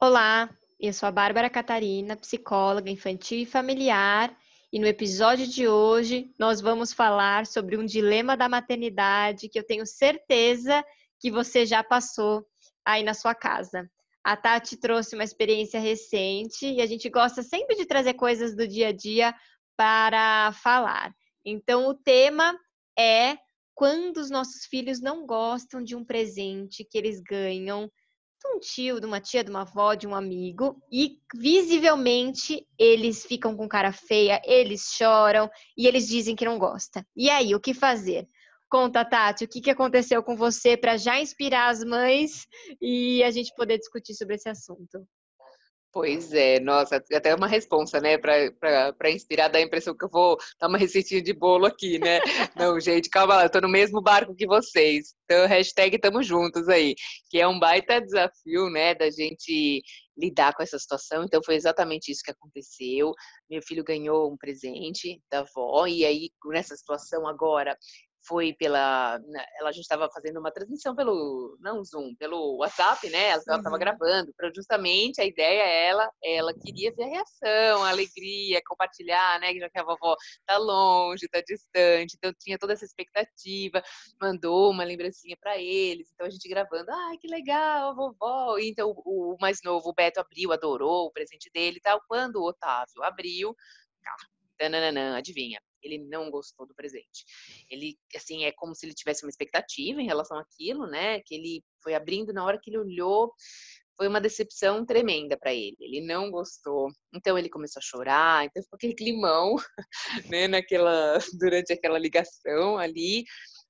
Olá, eu sou a Bárbara Catarina, psicóloga infantil e familiar, e no episódio de hoje nós vamos falar sobre um dilema da maternidade que eu tenho certeza que você já passou aí na sua casa. A Tati trouxe uma experiência recente e a gente gosta sempre de trazer coisas do dia a dia para falar. Então, o tema é quando os nossos filhos não gostam de um presente que eles ganham de um tio, de uma tia, de uma avó, de um amigo, e visivelmente eles ficam com cara feia, eles choram e eles dizem que não gosta. E aí, o que fazer? Conta, Tati, o que, que aconteceu com você para já inspirar as mães e a gente poder discutir sobre esse assunto? Pois é, nossa, até uma responsa, né, para inspirar, dá a impressão que eu vou dar uma receitinha de bolo aqui, né? Não, gente, calma lá, eu tô no mesmo barco que vocês. Então, hashtag tamo juntos aí, que é um baita desafio, né, da gente lidar com essa situação. Então, foi exatamente isso que aconteceu. Meu filho ganhou um presente da avó, e aí, nessa situação agora, foi pela. Né, ela, a gente estava fazendo uma transmissão pelo. Não Zoom, pelo WhatsApp, né? Ela estava uhum. gravando. Para justamente a ideia é ela, ela queria ver a reação, a alegria, compartilhar, né? Já que a vovó tá longe, tá distante, então tinha toda essa expectativa. Mandou uma lembrancinha para eles. Então a gente gravando, ai, que legal, a vovó. E, então o, o mais novo, o Beto, abriu, adorou o presente dele e tal. Quando o Otávio abriu, Tananana, adivinha? Ele não gostou do presente. Ele, assim, é como se ele tivesse uma expectativa em relação àquilo, né? Que ele foi abrindo na hora que ele olhou, foi uma decepção tremenda para ele. Ele não gostou. Então ele começou a chorar, então ficou aquele climão, né, naquela durante aquela ligação ali.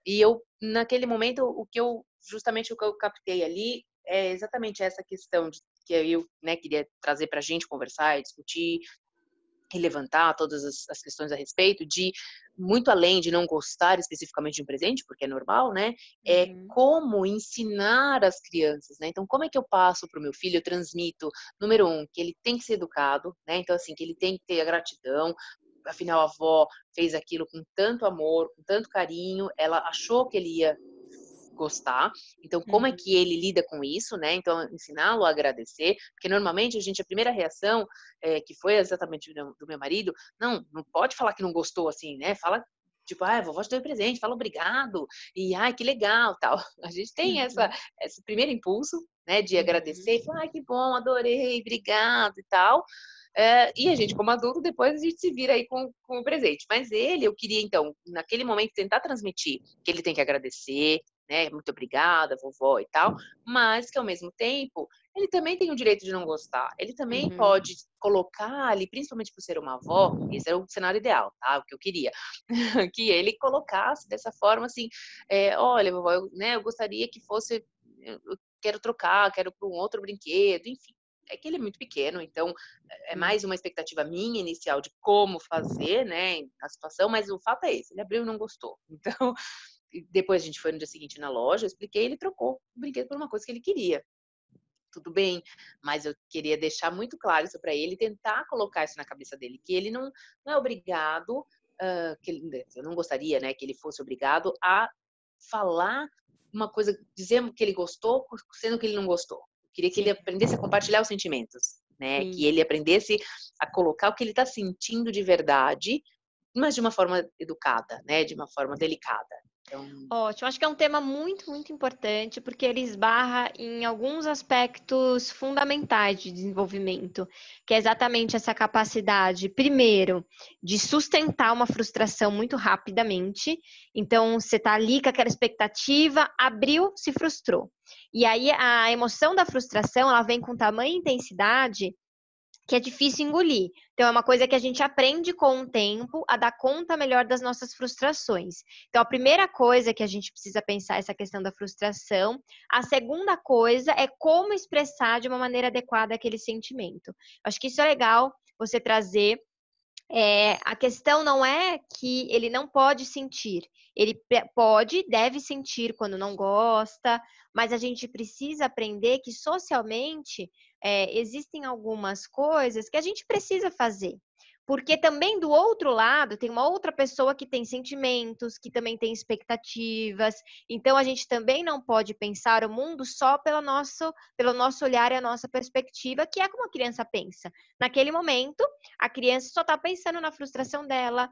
E eu naquele momento o que eu justamente o que eu captei ali é exatamente essa questão de que eu né, queria trazer para a gente conversar e discutir levantar todas as, as, questões a respeito de muito além de não gostar especificamente de um presente, porque é normal, né? É uhum. como ensinar as crianças, né? Então, como é que eu passo para o meu filho? Eu transmito, número um, que ele tem que ser educado, né? Então, assim, que ele tem que ter a gratidão. Afinal, a avó fez aquilo com tanto amor, com tanto carinho, ela achou que ele ia gostar. Então, como é uhum. é que ele lida com isso, né? Então, ensiná-lo a agradecer, porque normalmente a gente, a primeira reação, é, que foi exatamente do meu marido, não, não pode falar que não gostou assim, né? Fala tipo, ah, vovó te deu presente, fala obrigado, e ai, que legal, tal. A gente tem essa, uhum. esse primeiro impulso, né, de agradecer, e falar, ai, que bom, adorei, obrigado e tal. É, e a gente, como adulto, depois a gente se vira aí com, com o presente. Mas ele, eu queria, então, naquele momento, tentar transmitir que ele tem que agradecer, né? Muito obrigada, vovó e tal, mas que ao mesmo tempo ele também tem o direito de não gostar. Ele também uhum. pode colocar ali, principalmente por ser uma avó, isso era o cenário ideal, tá? O que eu queria, que ele colocasse dessa forma assim, é, olha, vovó, eu, né, eu gostaria que fosse, eu quero trocar, quero para um outro brinquedo, enfim. É que ele é muito pequeno, então é uhum. mais uma expectativa minha inicial de como fazer, né, a situação, mas o fato é esse, ele abriu e não gostou. Então, depois a gente foi no dia seguinte na loja, eu expliquei, ele trocou o brinquedo por uma coisa que ele queria. Tudo bem, mas eu queria deixar muito claro isso para ele, tentar colocar isso na cabeça dele, que ele não, não é obrigado, uh, que ele, eu não gostaria, né, que ele fosse obrigado a falar uma coisa, dizer que ele gostou, sendo que ele não gostou. Eu queria que ele aprendesse a compartilhar os sentimentos, né, Sim. que ele aprendesse a colocar o que ele está sentindo de verdade, mas de uma forma educada, né, de uma forma delicada. Então... Ótimo, acho que é um tema muito, muito importante, porque ele esbarra em alguns aspectos fundamentais de desenvolvimento, que é exatamente essa capacidade, primeiro, de sustentar uma frustração muito rapidamente. Então, você está ali com aquela expectativa, abriu, se frustrou. E aí, a emoção da frustração, ela vem com tamanha intensidade que é difícil engolir. Então, é uma coisa que a gente aprende com o tempo a dar conta melhor das nossas frustrações. Então, a primeira coisa que a gente precisa pensar é essa questão da frustração. A segunda coisa é como expressar de uma maneira adequada aquele sentimento. Acho que isso é legal você trazer. É, a questão não é que ele não pode sentir, ele pode, deve sentir quando não gosta, mas a gente precisa aprender que socialmente é, existem algumas coisas que a gente precisa fazer. Porque também do outro lado tem uma outra pessoa que tem sentimentos, que também tem expectativas. Então a gente também não pode pensar o mundo só pelo nosso, pelo nosso olhar e a nossa perspectiva, que é como a criança pensa. Naquele momento, a criança só está pensando na frustração dela,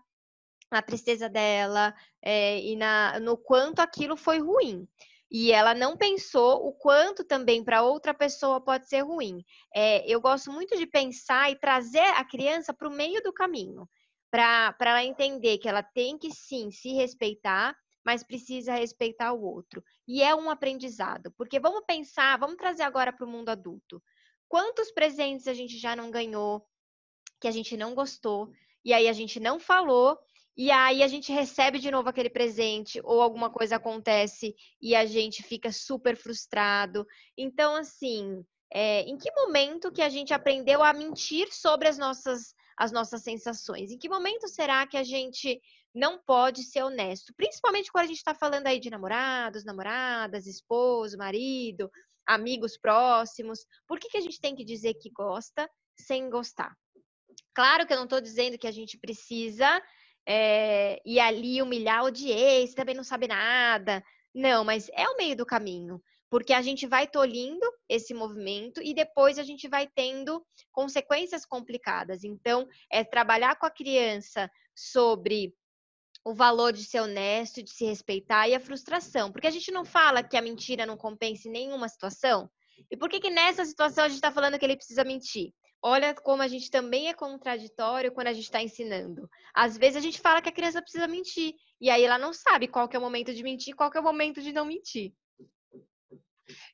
na tristeza dela é, e na, no quanto aquilo foi ruim e ela não pensou o quanto também para outra pessoa pode ser ruim. É, eu gosto muito de pensar e trazer a criança para o meio do caminho, para ela entender que ela tem que sim se respeitar, mas precisa respeitar o outro. E é um aprendizado, porque vamos pensar, vamos trazer agora para o mundo adulto. Quantos presentes a gente já não ganhou, que a gente não gostou, e aí a gente não falou, e aí a gente recebe de novo aquele presente, ou alguma coisa acontece e a gente fica super frustrado. Então, assim, é, em que momento que a gente aprendeu a mentir sobre as nossas, as nossas sensações? Em que momento será que a gente não pode ser honesto? Principalmente quando a gente está falando aí de namorados, namoradas, esposo, marido, amigos próximos. Por que, que a gente tem que dizer que gosta sem gostar? Claro que eu não estou dizendo que a gente precisa é, e ali humilhar o ex, também não sabe nada. Não, mas é o meio do caminho, porque a gente vai tolhindo esse movimento e depois a gente vai tendo consequências complicadas. Então, é trabalhar com a criança sobre o valor de ser honesto, de se respeitar e a frustração. Porque a gente não fala que a mentira não compensa em nenhuma situação. E por que, que nessa situação a gente está falando que ele precisa mentir? Olha como a gente também é contraditório quando a gente está ensinando. Às vezes a gente fala que a criança precisa mentir, e aí ela não sabe qual é o momento de mentir qual é o momento de não mentir.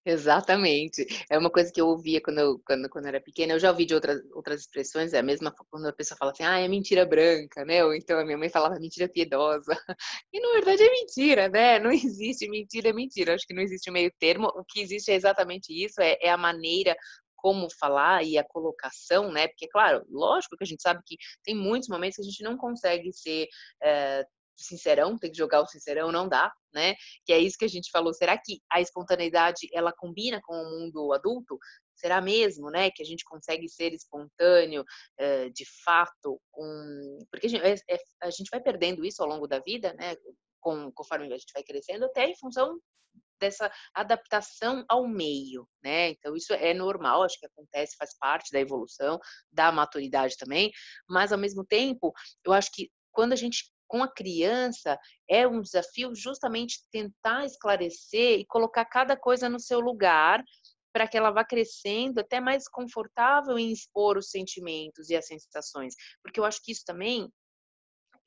Exatamente. É uma coisa que eu ouvia quando eu, quando, quando eu era pequena. Eu já ouvi de outras, outras expressões, é a mesma quando a pessoa fala assim, ah, é mentira branca, né? Ou então a minha mãe falava mentira piedosa. E na verdade é mentira, né? Não existe mentira, é mentira. Acho que não existe meio termo. O que existe é exatamente isso, é, é a maneira como falar e a colocação, né? Porque, claro, lógico que a gente sabe que tem muitos momentos que a gente não consegue ser é, sincerão, tem que jogar o sincerão, não dá, né? Que é isso que a gente falou. Será que a espontaneidade ela combina com o mundo adulto? Será mesmo, né, que a gente consegue ser espontâneo é, de fato? Com... Porque é, é, a gente vai perdendo isso ao longo da vida, né? Com, conforme a gente vai crescendo, até em função dessa adaptação ao meio, né? Então isso é normal, acho que acontece, faz parte da evolução, da maturidade também, mas ao mesmo tempo, eu acho que quando a gente com a criança é um desafio justamente tentar esclarecer e colocar cada coisa no seu lugar para que ela vá crescendo até mais confortável em expor os sentimentos e as sensações, porque eu acho que isso também,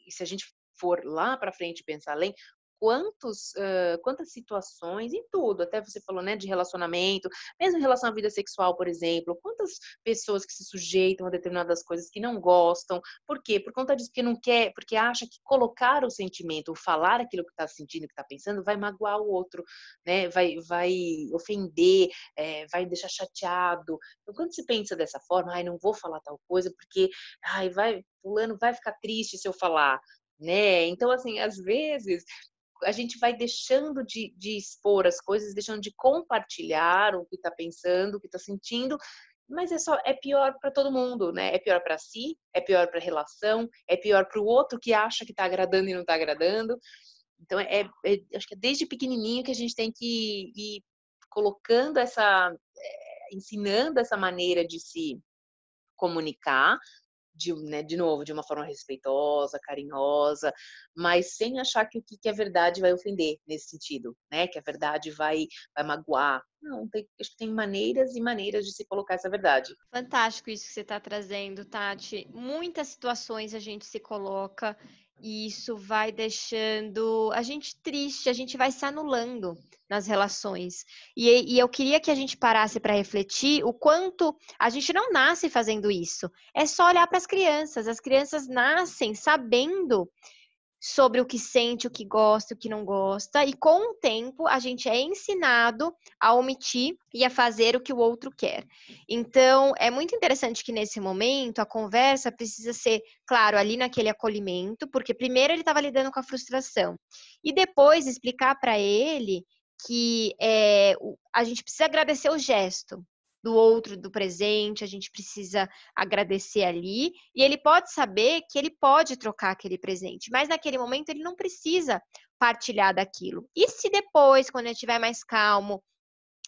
se a gente for lá para frente pensar além, quantos, uh, quantas situações, em tudo, até você falou, né, de relacionamento, mesmo em relação à vida sexual, por exemplo, quantas pessoas que se sujeitam a determinadas coisas que não gostam, por quê? Por conta disso, porque não quer, porque acha que colocar o sentimento, falar aquilo que está sentindo, que está pensando, vai magoar o outro, né, vai, vai ofender, é, vai deixar chateado. Então, quando se pensa dessa forma, ai, não vou falar tal coisa, porque, ai, vai, fulano vai ficar triste se eu falar, né? Então, assim, às vezes a gente vai deixando de, de expor as coisas, deixando de compartilhar o que está pensando, o que está sentindo, mas é só é pior para todo mundo, né? É pior para si, é pior para a relação, é pior para o outro que acha que está agradando e não está agradando. Então é, é, acho que é desde pequenininho que a gente tem que ir colocando essa, é, ensinando essa maneira de se comunicar, de, né, de novo, de uma forma respeitosa, carinhosa, mas sem achar que o que é verdade vai ofender nesse sentido, né? Que a verdade vai, vai magoar. Não, tem, acho que tem maneiras e maneiras de se colocar essa verdade. Fantástico isso que você está trazendo, Tati. Muitas situações a gente se coloca e isso vai deixando a gente triste, a gente vai se anulando. nas relações. E, e eu queria que a gente parasse para refletir o quanto a gente não nasce fazendo isso. É só olhar para as crianças. As crianças nascem sabendo sobre o que sente, o que gosta, o que não gosta, e com o tempo a gente é ensinado a omitir e a fazer o que o outro quer. Então, é muito interessante que nesse momento a conversa precisa ser, claro, ali naquele acolhimento, porque primeiro ele estava lidando com a frustração, e depois explicar para ele que é, a gente precisa agradecer o gesto, do outro, do presente, a gente precisa agradecer ali, e ele pode saber que ele pode trocar aquele presente, mas naquele momento ele não precisa partilhar daquilo. E se depois, quando ele estiver mais calmo,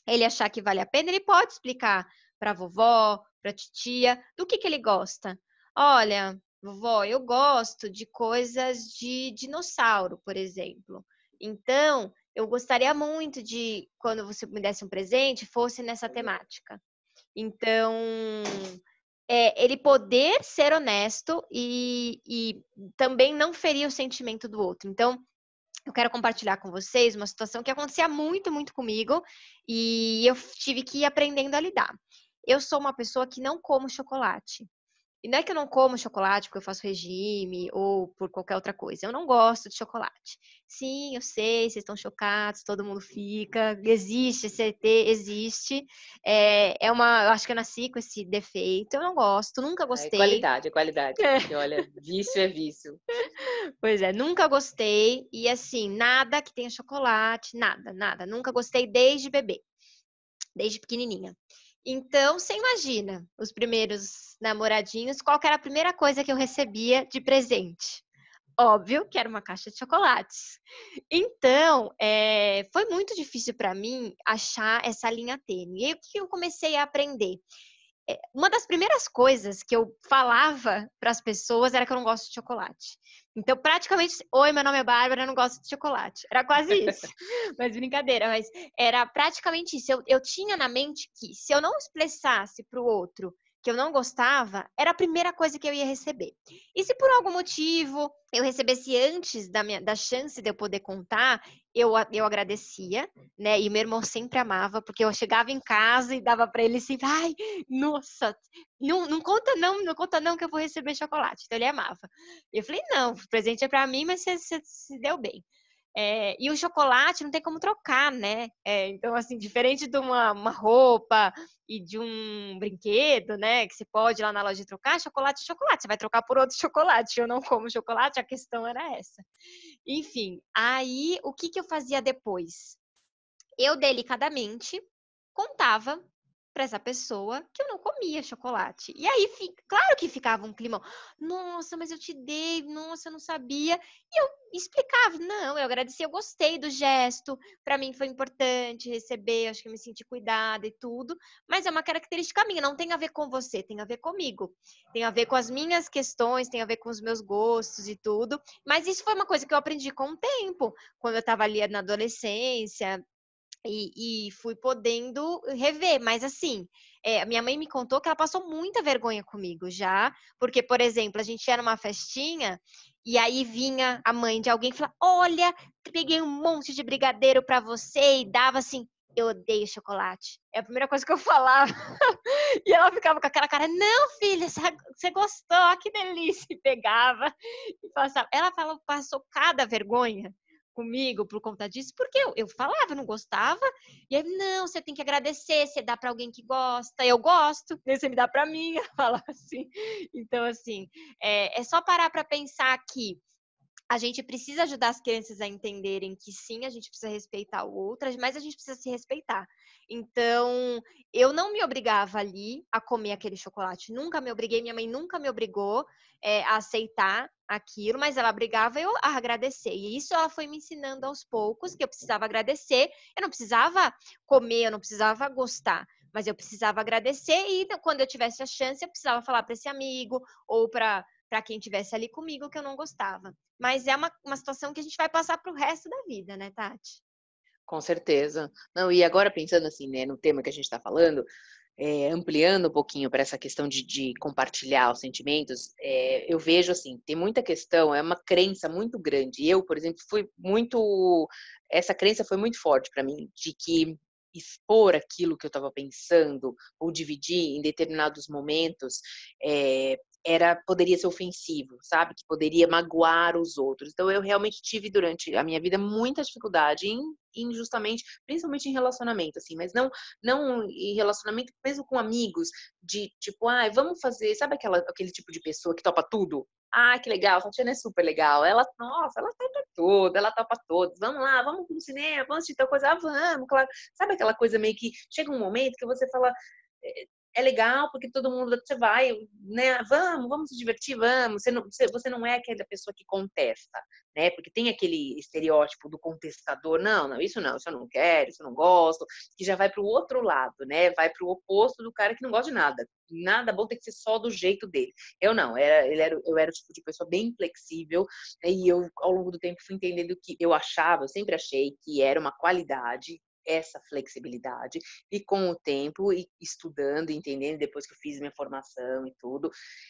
ele achar que vale a pena, ele pode explicar para a vovó, para a titia, do que, que ele gosta. Olha, vovó, eu gosto de coisas de dinossauro, por exemplo. Então, eu gostaria muito de, quando você me desse um presente, fosse nessa temática. Então, é, ele poder ser honesto e, e também não ferir o sentimento do outro. Então, eu quero compartilhar com vocês uma situação que acontecia muito, muito comigo e eu tive que ir aprendendo a lidar. Eu sou uma pessoa que não como chocolate. E não é que eu não como chocolate porque eu faço regime ou por qualquer outra coisa. Eu não gosto de chocolate. Sim, eu sei, vocês estão chocados, todo mundo fica. Existe, ET existe. É, é uma, eu acho que eu nasci com esse defeito. Eu não gosto, nunca é gostei. É qualidade, é qualidade. É. Olha, vício é vício. Pois é, nunca gostei. E assim, nada que tenha chocolate, nada, nada. Nunca gostei desde bebê, desde pequenininha. Então, você imagina, os primeiros namoradinhos, qual era a primeira coisa que eu recebia de presente? Óbvio que era uma caixa de chocolates. Então, é, foi muito difícil para mim achar essa linha tênue. E aí, o que eu comecei a aprender? É, uma das primeiras coisas que eu falava para as pessoas era que eu não gosto de chocolate. Então, praticamente, oi, meu nome é Bárbara, eu não gosto de chocolate. Era quase isso. mas brincadeira, mas era praticamente isso. Eu, eu tinha na mente que se eu não expressasse para o outro que eu não gostava, era a primeira coisa que eu ia receber. E se por algum motivo eu recebesse antes da, minha, da chance de eu poder contar, eu, eu agradecia, né? E meu irmão sempre amava, porque eu chegava em casa e dava para ele assim, ai, nossa, não, não conta não, não conta não que eu vou receber chocolate. Então ele amava. Eu falei, não, o presente é para mim, mas você se deu bem. É, e o chocolate não tem como trocar, né? É, então, assim, diferente de uma, uma, roupa e de um brinquedo, né? Que você pode ir lá na loja trocar, chocolate é chocolate. Você vai trocar por outro chocolate. Eu não como chocolate, a questão era essa. Enfim, aí o que, que eu fazia depois? Eu delicadamente contava para essa pessoa que eu não comia chocolate. E aí, claro que ficava um clima, nossa, mas eu te dei, nossa, eu não sabia. E eu explicava, não, eu agradeci, eu gostei do gesto, para mim foi importante receber, acho que eu me senti cuidada e tudo, mas é uma característica minha, não tem a ver com você, tem a ver comigo. Tem a ver com as minhas questões, tem a ver com os meus gostos e tudo. Mas isso foi uma coisa que eu aprendi com o tempo, quando eu estava ali na adolescência, e, e, fui podendo rever, mas assim, é, minha mãe me contou que ela passou muita vergonha comigo já, porque, por exemplo, a gente ia numa festinha e aí vinha a mãe de alguém e falava: Olha, peguei um monte de brigadeiro para você e dava assim. Eu odeio chocolate. É a primeira coisa que eu falava. e ela ficava com aquela cara: Não, filha, você gostou, que delícia. E pegava e passava. Ela falou, passou cada vergonha comigo por conta disso, porque eu, eu falava, não gostava, e aí, não, você tem que agradecer, você dá para alguém que gosta, eu gosto, você me dá para mim, fala assim. Então, assim, é, é só parar para pensar que a gente precisa ajudar as crianças a entenderem que sim, a gente precisa respeitar o outro, mas a gente precisa se respeitar. Então, eu não me obrigava ali a comer aquele chocolate. Nunca me obriguei, minha mãe nunca me obrigou é, a aceitar aquilo, mas ela brigava eu a agradecer. E isso ela foi me ensinando aos poucos que eu precisava agradecer. Eu não precisava comer, eu não precisava gostar, mas eu precisava agradecer e quando eu tivesse a chance, eu precisava falar para esse amigo ou para para quem tivesse ali comigo que eu não gostava. Mas é uma, uma situação que a gente vai passar para o resto da vida, né, Tati? Com certeza. Não, e agora pensando assim, né, no tema que a gente está falando, é, ampliando um pouquinho para essa questão de, de, compartilhar os sentimentos, é, eu vejo assim, tem muita questão, é uma crença muito grande. Eu, por exemplo, fui muito. Essa crença foi muito forte para mim, de que expor aquilo que eu estava pensando ou dividir em determinados momentos é, era poderia ser ofensivo, sabe? Que poderia magoar os outros. Então eu realmente tive durante a minha vida muita dificuldade em, em justamente, principalmente em relacionamento, assim, mas não não em relacionamento mesmo com amigos, de tipo, ah, vamos fazer, sabe aquela, aquele tipo de pessoa que topa tudo? Ah, que legal, Tatiana é super legal. Ela, nossa, ela topa tudo, ela topa todos. Vamos lá, vamos pro cinema, vamos assistir tal coisa, ah, vamos, claro. Sabe aquela coisa meio que chega um momento que você fala, eh, é legal porque todo mundo você vai, né? Vamos, vamos se divertir, vamos. Você não, você não é aquela pessoa que contesta, né? Porque tem aquele estereótipo do contestador, não, não, isso não, isso eu não quero, isso eu não gosto, que já vai para o outro lado, né? Vai para o oposto do cara que não gosta de nada. Nada bom tem que ser só do jeito dele. Eu não, era, ele era, eu era o tipo de pessoa bem flexível né? e eu ao longo do tempo fui entendendo que eu achava, eu sempre achei que era uma qualidade essa flexibilidade e com o tempo e estudando, entendendo depois que eu fiz minha formação e tudo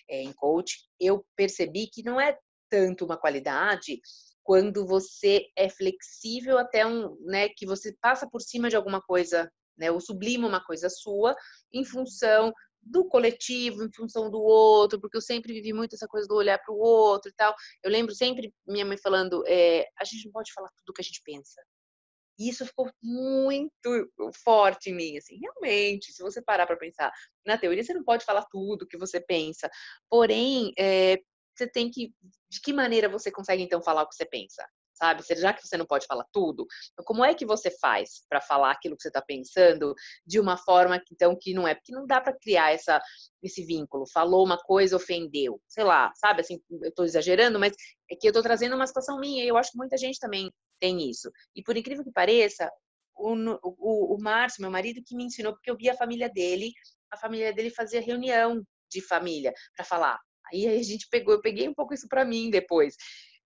é, em coach, eu percebi que não é tanto uma qualidade quando você é flexível até um, né, que você passa por cima de alguma coisa, né, ou sublima uma coisa sua em função do coletivo, em função do outro, porque eu sempre vivi muito essa coisa do olhar para o outro e tal. Eu lembro sempre minha mãe falando: é, a gente não pode falar tudo o que a gente pensa. E isso ficou muito forte em mim, assim, realmente, se você parar para pensar, na teoria você não pode falar tudo que você pensa, porém, é, você tem que, de que maneira você consegue então falar o que você pensa? Sabe, já que você não pode falar tudo, então como é que você faz para falar aquilo que você está pensando de uma forma que, então que não é, porque não dá para criar essa esse vínculo. Falou uma coisa, ofendeu, sei lá, sabe? Assim, eu estou exagerando, mas é que eu estou trazendo uma situação minha. E eu acho que muita gente também tem isso. E por incrível que pareça, o, o, o Márcio, meu marido, que me ensinou, porque eu vi a família dele, a família dele fazia reunião de família para falar. Aí a gente pegou, eu peguei um pouco isso para mim depois.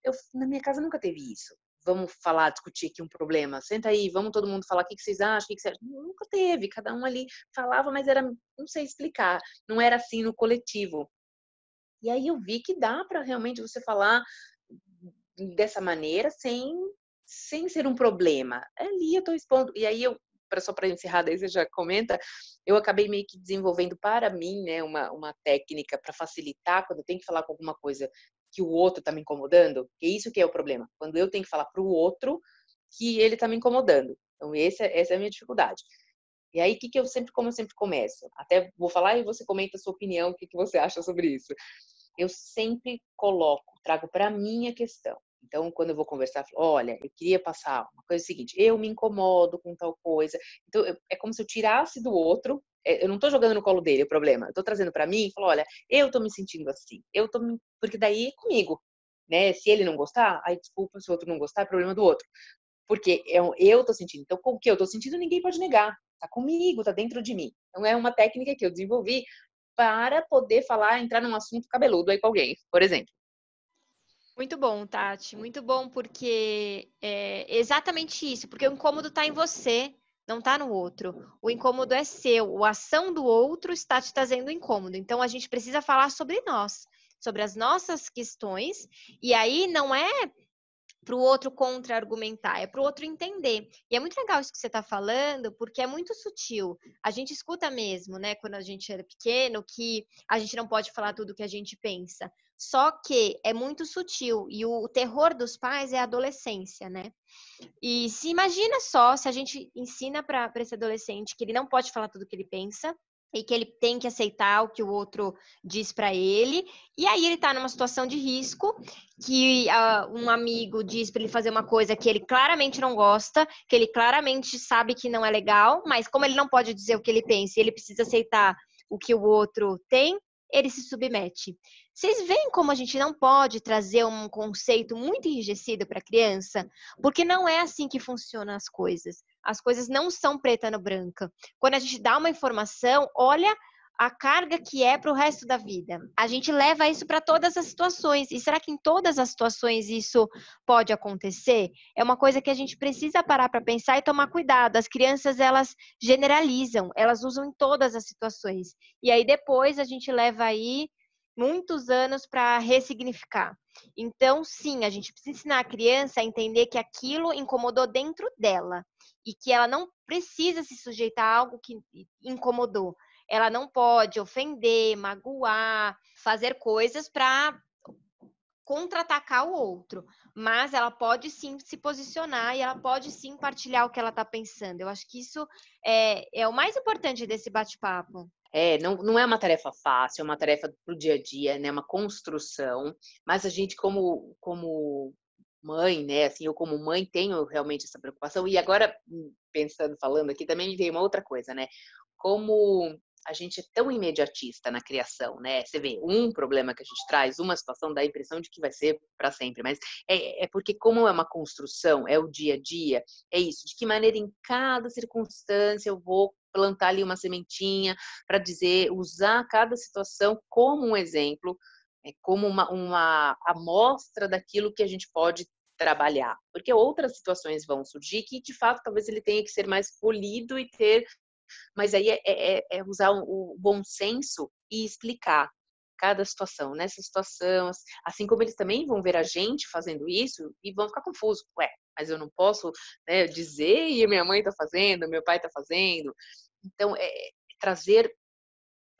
Eu, na minha casa nunca teve isso. Vamos falar, discutir aqui um problema. Senta aí, vamos todo mundo falar o que, vocês acham, o que, que vocês acham. Nunca teve. Cada um ali falava, mas era, não sei explicar. Não era assim no coletivo. E aí eu vi que dá para realmente você falar dessa maneira sem sem ser um problema. Ali eu estou expondo. E aí eu, só para encerrar, daí você já comenta, eu acabei meio que desenvolvendo para mim, né, uma, uma técnica para facilitar quando eu tenho que falar com alguma coisa que o outro está me incomodando, que isso que é o problema. Quando eu tenho que falar para o outro que ele está me incomodando. Então, esse, é, essa é a minha dificuldade. E aí, que, que eu sempre, como eu sempre começo? Até vou falar e você comenta a sua opinião, o que, que você acha sobre isso. Eu sempre coloco, trago para a questão. Então, quando eu vou conversar, eu falo, olha, eu queria passar uma coisa seguinte, eu me incomodo com tal coisa. Então, é como se eu tirasse do outro, é, eu não estou jogando no colo dele o problema, eu estou trazendo para mim e falo, olha, eu estou me sentindo assim, eu tô me... porque daí é comigo, né? Se ele não gostar, aí desculpa, se o outro não gostar, é problema do outro. Porque eu, eu tô sentindo. Então, com o que eu tô sentindo, ninguém pode negar. Tá comigo, tá dentro de mim. Então, é uma técnica que eu desenvolvi para poder falar, entrar num assunto cabeludo aí com alguém, por exemplo. Muito bom, Tati. Muito bom, porque é exatamente isso. Porque o incômodo está em você, não está no outro. O incômodo é seu. A ação do outro está te trazendo incômodo. Então, a gente precisa falar sobre nós, sobre as nossas questões. E aí, não é para o outro contra-argumentar, é para o outro entender. E é muito legal isso que você está falando, porque é muito sutil. A gente escuta mesmo, né, quando a gente era pequeno, que a gente não pode falar tudo que a gente pensa. Só que é muito sutil e o terror dos pais é a adolescência, né? E se imagina só se a gente ensina para esse adolescente que ele não pode falar tudo que ele pensa, e que ele tem que aceitar o que o outro diz para ele. E aí ele está numa situação de risco, que uh, um amigo diz para ele fazer uma coisa que ele claramente não gosta, que ele claramente sabe que não é legal, mas como ele não pode dizer o que ele pensa, ele precisa aceitar o que o outro tem, ele se submete. Vocês veem como a gente não pode trazer um conceito muito enrijecido para a criança? Porque não é assim que funcionam as coisas. As coisas não são preta no branca. Quando a gente dá uma informação, olha a carga que é para o resto da vida. A gente leva isso para todas as situações. E será que em todas as situações isso pode acontecer? É uma coisa que a gente precisa parar para pensar e tomar cuidado. As crianças, elas generalizam, elas usam em todas as situações. E aí depois a gente leva aí muitos anos para ressignificar. Então, sim, a gente precisa ensinar a criança a entender que aquilo incomodou dentro dela e que ela não precisa se sujeitar a algo que incomodou. Ela não pode ofender, magoar, fazer coisas para contra-atacar o outro, mas ela pode sim se posicionar e ela pode sim partilhar o que ela está pensando. Eu acho que isso é, é o mais importante desse bate-papo. É, não, não é uma tarefa fácil, é uma tarefa para o dia a dia, né? Uma construção, mas a gente, como, como mãe, né? Assim, eu como mãe tenho realmente essa preocupação. E agora, hum, pensando, falando aqui, também tem uma outra coisa, né? Como a gente é tão imediatista na criação, né? Você vê um problema que a gente traz, uma situação dá a impressão de que vai ser para sempre, mas é, é, porque como é uma construção, é o dia a dia, é isso. De que maneira em cada circunstância eu vou plantar ali uma sementinha para dizer, usar cada situação como um exemplo, é, como uma, uma amostra daquilo que a gente pode trabalhar, porque outras situações vão surgir que de fato talvez ele tenha que ser mais polido e ter mas aí é, é, é usar o bom senso e explicar cada situação. Nessa situação, assim como eles também vão ver a gente fazendo isso e vão ficar confusos. Ué, mas eu não posso né, dizer e minha mãe está fazendo, meu pai está fazendo. Então, é, é trazer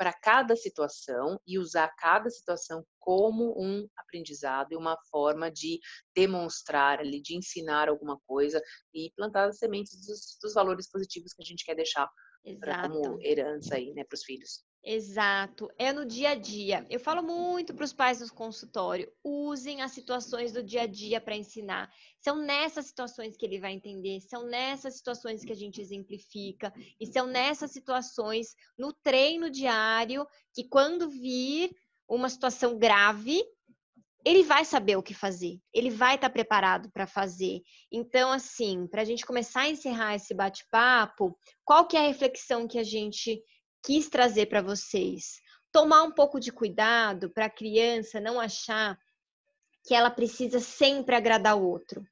para cada situação e usar cada situação como um aprendizado e uma forma de demonstrar ali, de ensinar alguma coisa e plantar as sementes dos, dos valores positivos que a gente quer deixar Pra, como herança aí, né, para os filhos. Exato, é no dia a dia. Eu falo muito para os pais no consultório: usem as situações do dia a dia para ensinar. São nessas situações que ele vai entender, são nessas situações que a gente exemplifica, e são nessas situações, no treino diário, que quando vir uma situação grave, ele vai saber o que fazer, ele vai estar tá preparado para fazer. Então, assim, para a gente começar a encerrar esse bate-papo, qual que é a reflexão que a gente quis trazer para vocês? Tomar um pouco de cuidado para a criança não achar que ela precisa sempre agradar o outro.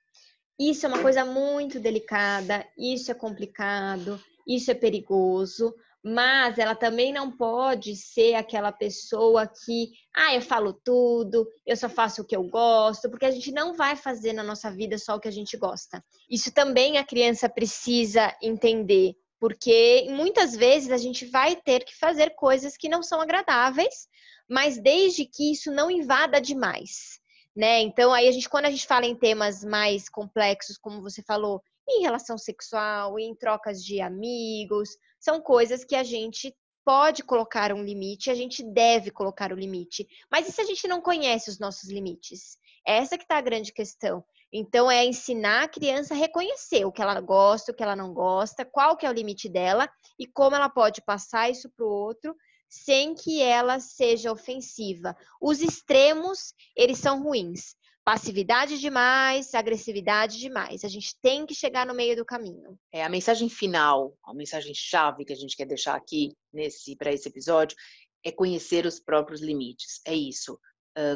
Isso é uma coisa muito delicada, isso é complicado, isso é perigoso, mas ela também não pode ser aquela pessoa que, ah, eu falo tudo, eu só faço o que eu gosto, porque a gente não vai fazer na nossa vida só o que a gente gosta. Isso também a criança precisa entender, porque muitas vezes a gente vai ter que fazer coisas que não são agradáveis, mas desde que isso não invada demais. Né? Então, aí a gente, quando a gente fala em temas mais complexos, como você falou, em relação sexual, em trocas de amigos, são coisas que a gente pode colocar um limite, a gente deve colocar o limite. Mas e se a gente não conhece os nossos limites? Essa que está a grande questão. Então, é ensinar a criança a reconhecer o que ela gosta, o que ela não gosta, qual que é o limite dela e como ela pode passar isso para o outro sem que ela seja ofensiva. Os extremos, eles são ruins passividade demais, agressividade demais. A gente tem que chegar no meio do caminho. É a mensagem final, a mensagem chave que a gente quer deixar aqui nesse para esse episódio é conhecer os próprios limites. É isso.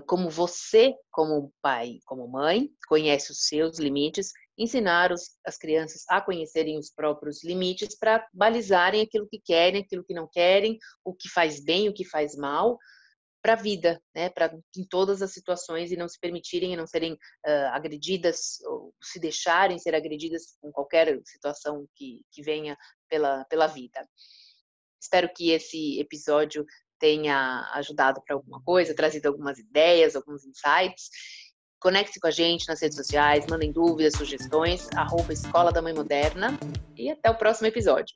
Como você, como pai, como mãe, conhece os seus limites, ensinar os, as crianças a conhecerem os próprios limites para balizarem aquilo que querem, aquilo que não querem, o que faz bem, o que faz mal, para a vida, né, para em todas as situações e não se permitirem e não serem uh, agredidas ou se deixarem ser agredidas com qualquer situação que, que venha pela, pela vida. Espero que esse episódio tenha ajudado para alguma coisa, trazido algumas ideias, alguns insights. Conecte-se com a gente nas redes sociais, mandem dúvidas, sugestões, arroba Escola da Mãe Moderna e até o próximo episódio.